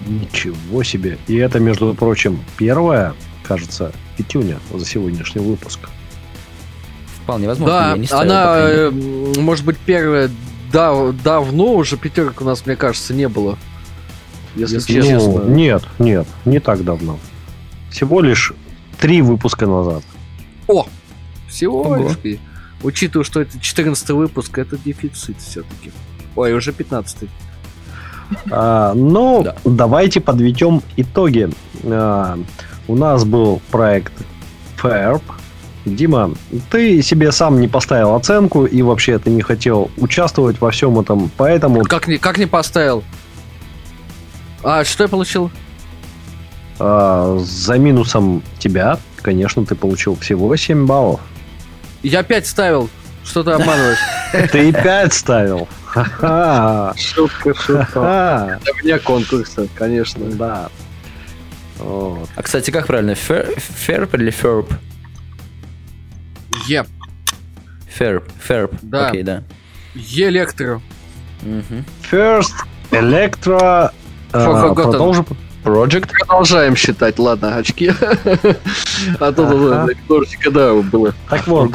Ничего себе. И это, между прочим, первая, кажется, пятюня за сегодняшний выпуск. Вполне возможно, Да, я не ставил, она, э, может быть, первая дав- давно уже пятерок у нас, мне кажется, не было. Если Ну, честно. нет, нет, не так давно. Всего лишь три выпуска назад. О! Всего Ого. лишь. Учитывая, что это 14 выпуск, это дефицит все-таки. Ой, уже 15 А, ну, Да. давайте подведем итоги. А, у нас был проект FERP. Дима, ты себе сам не поставил оценку и вообще ты не хотел участвовать во всем этом, поэтому Как не, как не поставил? А, что я получил? а, за минусом тебя, конечно, ты получил всего 7 баллов. Я 5 ставил. Что ты обманываешь? Ты и 5 ставил. Ха-ха. Шутка, шутка. Ха-ха. вне конкурса, конечно. Да. Вот. А, кстати, как правильно? Фер- Ферп или ферп? Е. Ферп, ферп. Да. Окей, да. Электро. Мгм. First Electro. Forgotten. Продолжим. Project? Продолжаем считать, ладно, очки. <laughs> А то немножечко, да, было. Так вот.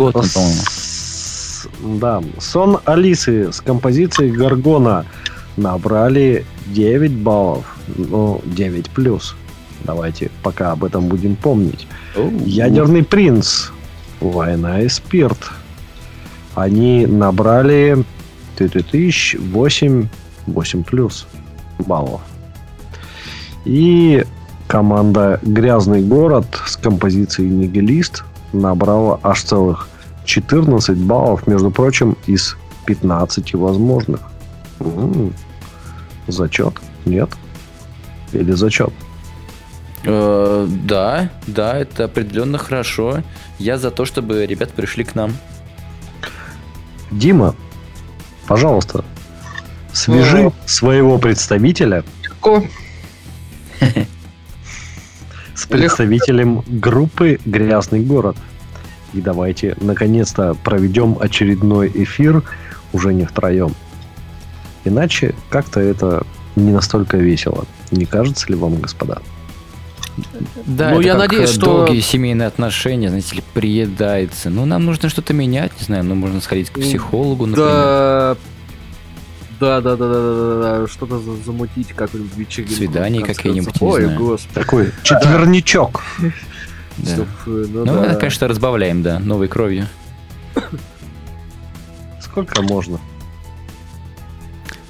Да, сон Алисы с композицией Гаргона набрали 9 баллов, ну, 9 плюс. Давайте пока об этом будем помнить. Ядерный принц, война и спирт. Они набрали тысяч 8, 8 плюс баллов. И команда Грязный город с композицией Нигилист набрала аж целых 14 баллов, между прочим, из 15 возможных. М, Зачет? Нет? Или зачет? Э, да, да, это определенно хорошо. Я за то, чтобы ребята пришли к нам. Дима, пожалуйста, свяжи О. своего представителя Легко. с представителем группы «Грязный город». И давайте, наконец-то, проведем очередной эфир уже не втроем. Иначе как-то это не настолько весело. Не кажется ли вам, господа? Да, Ну, это я как, надеюсь, э, что- долгие семейные отношения, знаете ли, приедается. Ну, нам нужно что-то менять, не знаю, ну, можно сходить к психологу, например. Да. Да, да, да, да, да, да, да, что-то за- замутить, как-нибудь вечеринку. Свидание в какие-нибудь, Ой, господи. Такой четверничок. <laughs> Да. Фу, Ну, Ну, да. это, конечно, разбавляем, да, новой кровью. Сколько можно?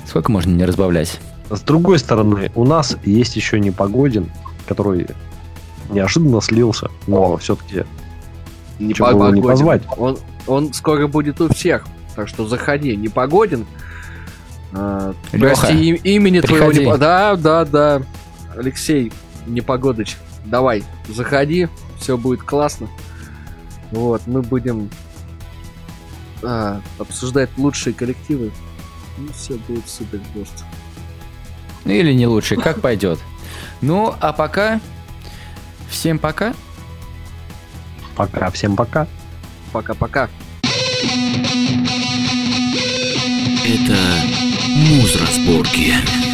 Сколько можно не разбавлять? С другой стороны, у нас есть еще Непогодин, который неожиданно слился, но все-таки Не было не позвать? Он, он скоро будет у всех. Так что заходи. Не погоден. А, Лёха, прости, им- имени твоего приходи. не по- Да, да, да. Алексей Непогодыч, давай, заходи. Все будет классно. Вот, мы будем а, обсуждать лучшие коллективы. Ну, все будет супер просто. Ну или не лучший, как пойдет. Ну, а пока... Всем пока. Пока, всем пока. Пока-пока. Это муз-разборки. Муз-разборки.